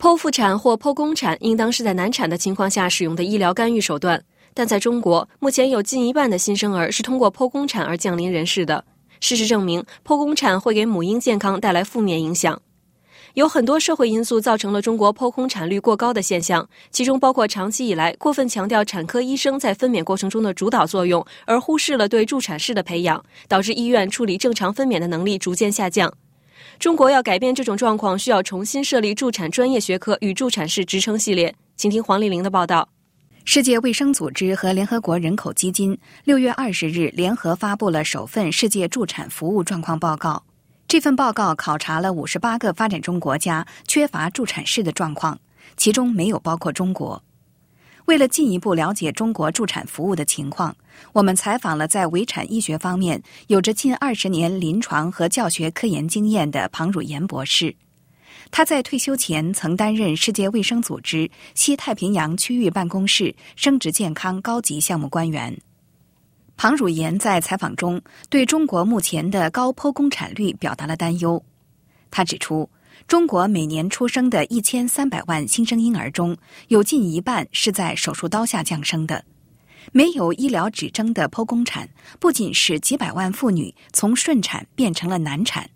剖腹产或剖宫产应当是在难产的情况下使用的医疗干预手段，但在中国，目前有近一半的新生儿是通过剖宫产而降临人世的。事实证明，剖宫产会给母婴健康带来负面影响。有很多社会因素造成了中国剖宫产率过高的现象，其中包括长期以来过分强调产科医生在分娩过程中的主导作用，而忽视了对助产士的培养，导致医院处理正常分娩的能力逐渐下降。中国要改变这种状况，需要重新设立助产专业学科与助产士职称系列。请听黄丽玲的报道。世界卫生组织和联合国人口基金六月二十日联合发布了首份世界助产服务状况报告。这份报告考察了五十八个发展中国家缺乏助产士的状况，其中没有包括中国。为了进一步了解中国助产服务的情况，我们采访了在围产医学方面有着近二十年临床和教学科研经验的庞汝岩博士。他在退休前曾担任世界卫生组织西太平洋区域办公室生殖健康高级项目官员。庞汝岩在采访中对中国目前的高剖宫产率表达了担忧。他指出，中国每年出生的一千三百万新生婴儿中，有近一半是在手术刀下降生的。没有医疗指征的剖宫产，不仅使几百万妇女从顺产变成了难产。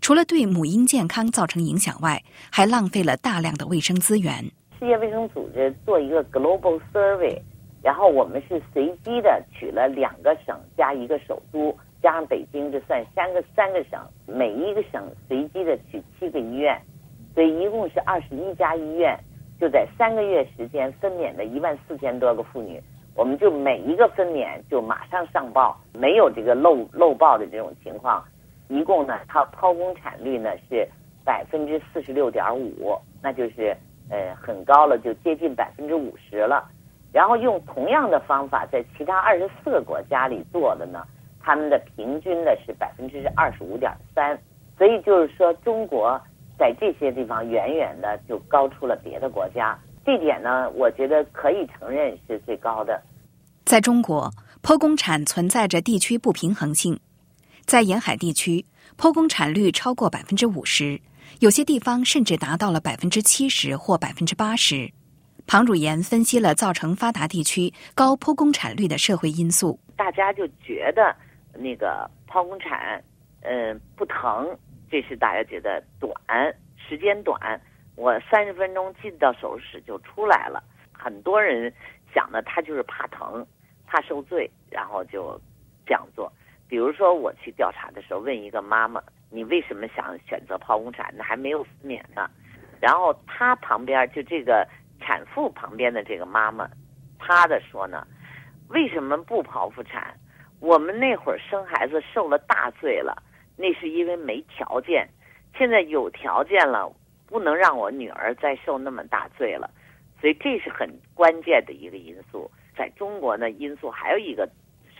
除了对母婴健康造成影响外，还浪费了大量的卫生资源。世界卫生组织做一个 global survey，然后我们是随机的取了两个省加一个首都，加上北京，就算三个三个省，每一个省随机的取七个医院，所以一共是二十一家医院，就在三个月时间分娩的一万四千多个妇女，我们就每一个分娩就马上上报，没有这个漏漏报的这种情况。一共呢，它剖宫产率呢是百分之四十六点五，那就是呃很高了，就接近百分之五十了。然后用同样的方法在其他二十四个国家里做的呢，他们的平均呢是百分之二十五点三。所以就是说，中国在这些地方远远的就高出了别的国家。这点呢，我觉得可以承认是最高的。在中国，剖宫产存在着地区不平衡性。在沿海地区，剖宫产率超过百分之五十，有些地方甚至达到了百分之七十或百分之八十。庞汝岩分析了造成发达地区高剖宫产率的社会因素。大家就觉得那个剖宫产，嗯，不疼，这是大家觉得短，时间短，我三十分钟进到手术室就出来了。很多人想的他就是怕疼，怕受罪，然后就这样做。比如说，我去调查的时候，问一个妈妈：“你为什么想选择剖宫产？那还没有分娩呢。”然后她旁边就这个产妇旁边的这个妈妈，她的说呢：“为什么不剖腹产？我们那会儿生孩子受了大罪了，那是因为没条件。现在有条件了，不能让我女儿再受那么大罪了。所以这是很关键的一个因素。在中国呢，因素还有一个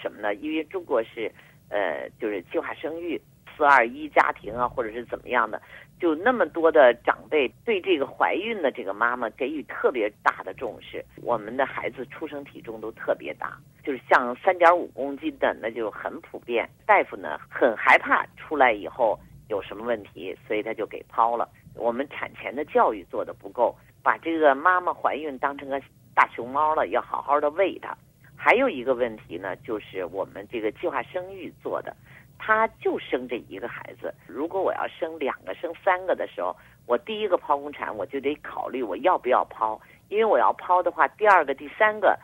什么呢？因为中国是。呃，就是计划生育、四二一家庭啊，或者是怎么样的，就那么多的长辈对这个怀孕的这个妈妈给予特别大的重视。我们的孩子出生体重都特别大，就是像三点五公斤的，那就很普遍。大夫呢很害怕出来以后有什么问题，所以他就给抛了。我们产前的教育做的不够，把这个妈妈怀孕当成个大熊猫了，要好好的喂她。还有一个问题呢，就是我们这个计划生育做的，他就生这一个孩子。如果我要生两个、生三个的时候，我第一个剖宫产我就得考虑我要不要剖，因为我要剖的话，第二个、第三个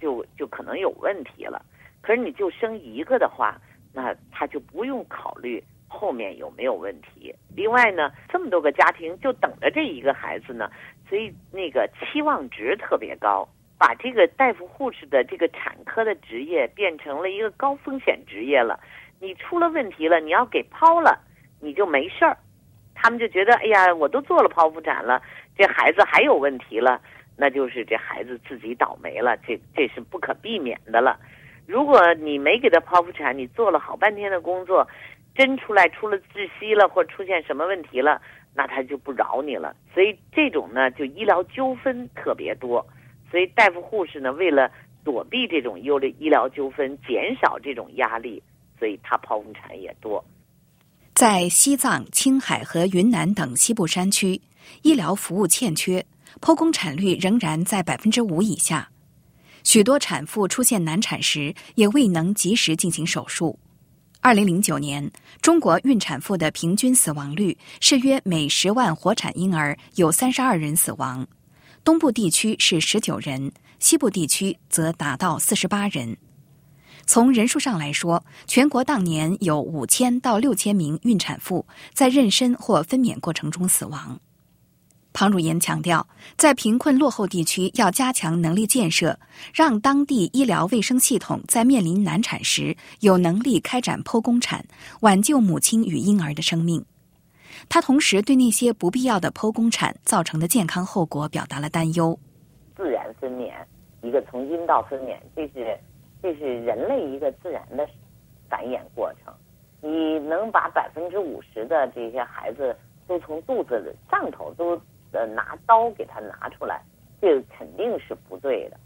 就就可能有问题了。可是你就生一个的话，那他就不用考虑后面有没有问题。另外呢，这么多个家庭就等着这一个孩子呢，所以那个期望值特别高。把这个大夫、护士的这个产科的职业变成了一个高风险职业了。你出了问题了，你要给剖了，你就没事儿。他们就觉得，哎呀，我都做了剖腹产了，这孩子还有问题了，那就是这孩子自己倒霉了，这这是不可避免的了。如果你没给他剖腹产，你做了好半天的工作，真出来出了窒息了，或出现什么问题了，那他就不饶你了。所以这种呢，就医疗纠纷特别多。所以，大夫、护士呢，为了躲避这种医医疗纠纷，减少这种压力，所以他剖宫产也多。在西藏、青海和云南等西部山区，医疗服务欠缺，剖宫产率仍然在百分之五以下。许多产妇出现难产时，也未能及时进行手术。二零零九年，中国孕产妇的平均死亡率是约每十万活产婴儿有三十二人死亡，东部地区是十九人，西部地区则达到四十八人。从人数上来说，全国当年有五千到六千名孕产妇在妊娠或分娩过程中死亡。庞汝言强调，在贫困落后地区要加强能力建设，让当地医疗卫生系统在面临难产时有能力开展剖宫产，挽救母亲与婴儿的生命。他同时对那些不必要的剖宫产造成的健康后果表达了担忧。自然分娩，一个从阴道分娩，这是。这是人类一个自然的繁衍过程。你能把百分之五十的这些孩子都从肚子上头都呃拿刀给他拿出来，这个肯定是不对的，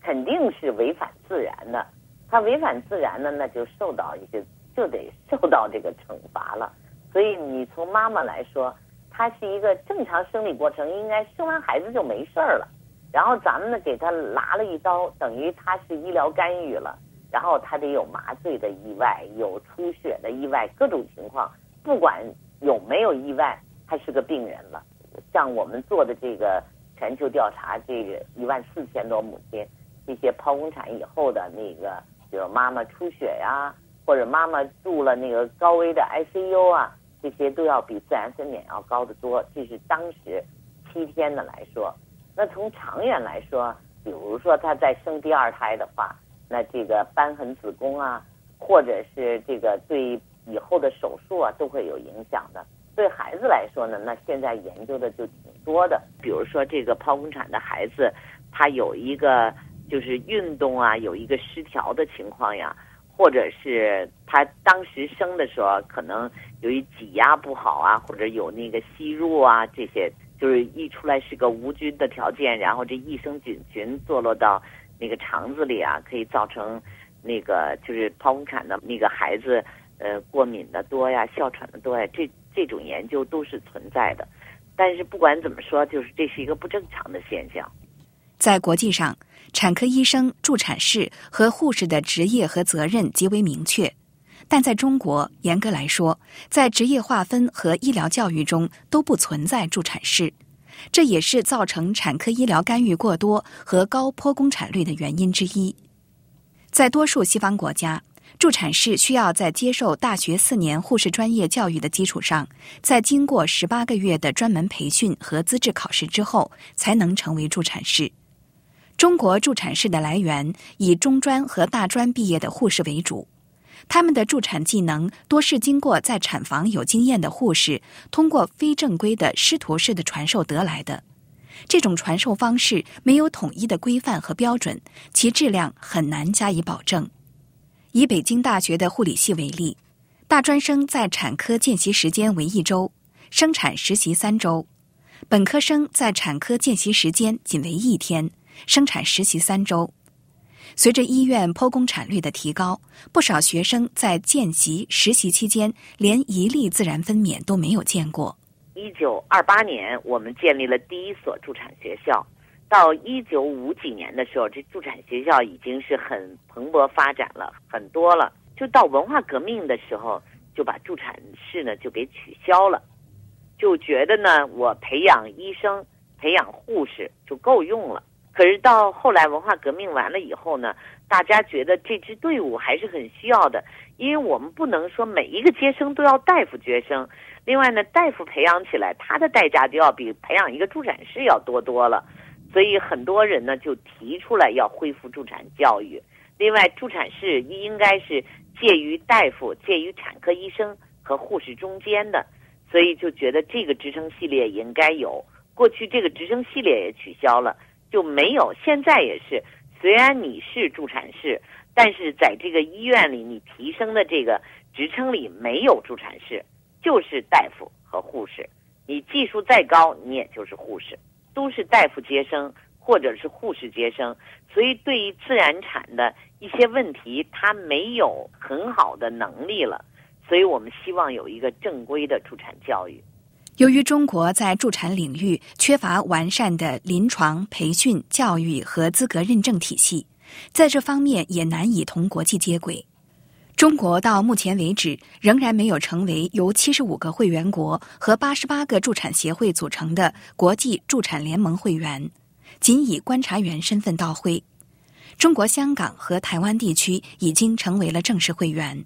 肯定是违反自然的。他违反自然的，那就受到一些就得受到这个惩罚了。所以你从妈妈来说，她是一个正常生理过程，应该生完孩子就没事儿了。然后咱们呢，给他拿了一刀，等于他是医疗干预了。然后他得有麻醉的意外，有出血的意外，各种情况，不管有没有意外，他是个病人了。像我们做的这个全球调查，这个一万四千多母亲，这些剖宫产以后的那个，比如妈妈出血呀，或者妈妈住了那个高危的 ICU 啊，这些都要比自然分娩要高得多。这是当时七天的来说。那从长远来说，比如说他在生第二胎的话，那这个瘢痕子宫啊，或者是这个对以后的手术啊，都会有影响的。对孩子来说呢，那现在研究的就挺多的。比如说这个剖宫产的孩子，他有一个就是运动啊，有一个失调的情况呀，或者是他当时生的时候可能由于挤压不好啊，或者有那个吸入啊这些。就是一出来是个无菌的条件，然后这益生菌群坐落到那个肠子里啊，可以造成那个就是剖宫产的那个孩子呃过敏的多呀，哮喘的多呀，这这种研究都是存在的。但是不管怎么说，就是这是一个不正常的现象。在国际上，产科医生、助产士和护士的职业和责任极为明确。但在中国，严格来说，在职业划分和医疗教育中都不存在助产士，这也是造成产科医疗干预过多和高剖宫产率的原因之一。在多数西方国家，助产士需要在接受大学四年护士专业教育的基础上，在经过十八个月的专门培训和资质考试之后，才能成为助产士。中国助产士的来源以中专和大专毕业的护士为主。他们的助产技能多是经过在产房有经验的护士通过非正规的师徒式的传授得来的。这种传授方式没有统一的规范和标准，其质量很难加以保证。以北京大学的护理系为例，大专生在产科见习时间为一周，生产实习三周；本科生在产科见习时间仅为一天，生产实习三周。随着医院剖宫产率的提高，不少学生在见习实习期间连一例自然分娩都没有见过。一九二八年，我们建立了第一所助产学校，到一九五几年的时候，这助产学校已经是很蓬勃发展了很多了。就到文化革命的时候，就把助产室呢就给取消了，就觉得呢我培养医生、培养护士就够用了。可是到后来文化革命完了以后呢，大家觉得这支队伍还是很需要的，因为我们不能说每一个接生都要大夫接生。另外呢，大夫培养起来，他的代价就要比培养一个助产士要多多了。所以很多人呢就提出来要恢复助产教育。另外，助产士应该是介于大夫、介于产科医生和护士中间的，所以就觉得这个职称系列应该有。过去这个职称系列也取消了。就没有，现在也是。虽然你是助产士，但是在这个医院里，你提升的这个职称里没有助产士，就是大夫和护士。你技术再高，你也就是护士，都是大夫接生或者是护士接生。所以，对于自然产的一些问题，他没有很好的能力了。所以我们希望有一个正规的助产教育。由于中国在助产领域缺乏完善的临床培训、教育和资格认证体系，在这方面也难以同国际接轨。中国到目前为止仍然没有成为由七十五个会员国和八十八个助产协会组成的国际助产联盟会员，仅以观察员身份到会。中国香港和台湾地区已经成为了正式会员。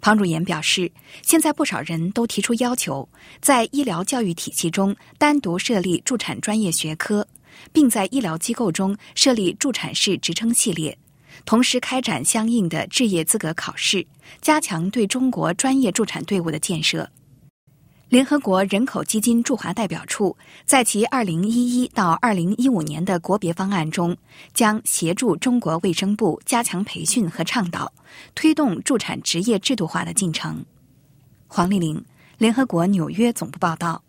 庞汝言表示，现在不少人都提出要求，在医疗教育体系中单独设立助产专业学科，并在医疗机构中设立助产士职称系列，同时开展相应的置业资格考试，加强对中国专业助产队伍的建设。联合国人口基金驻华代表处在其2011到2015年的国别方案中，将协助中国卫生部加强培训和倡导，推动助产职业制度化的进程。黄丽玲，联合国纽约总部报道。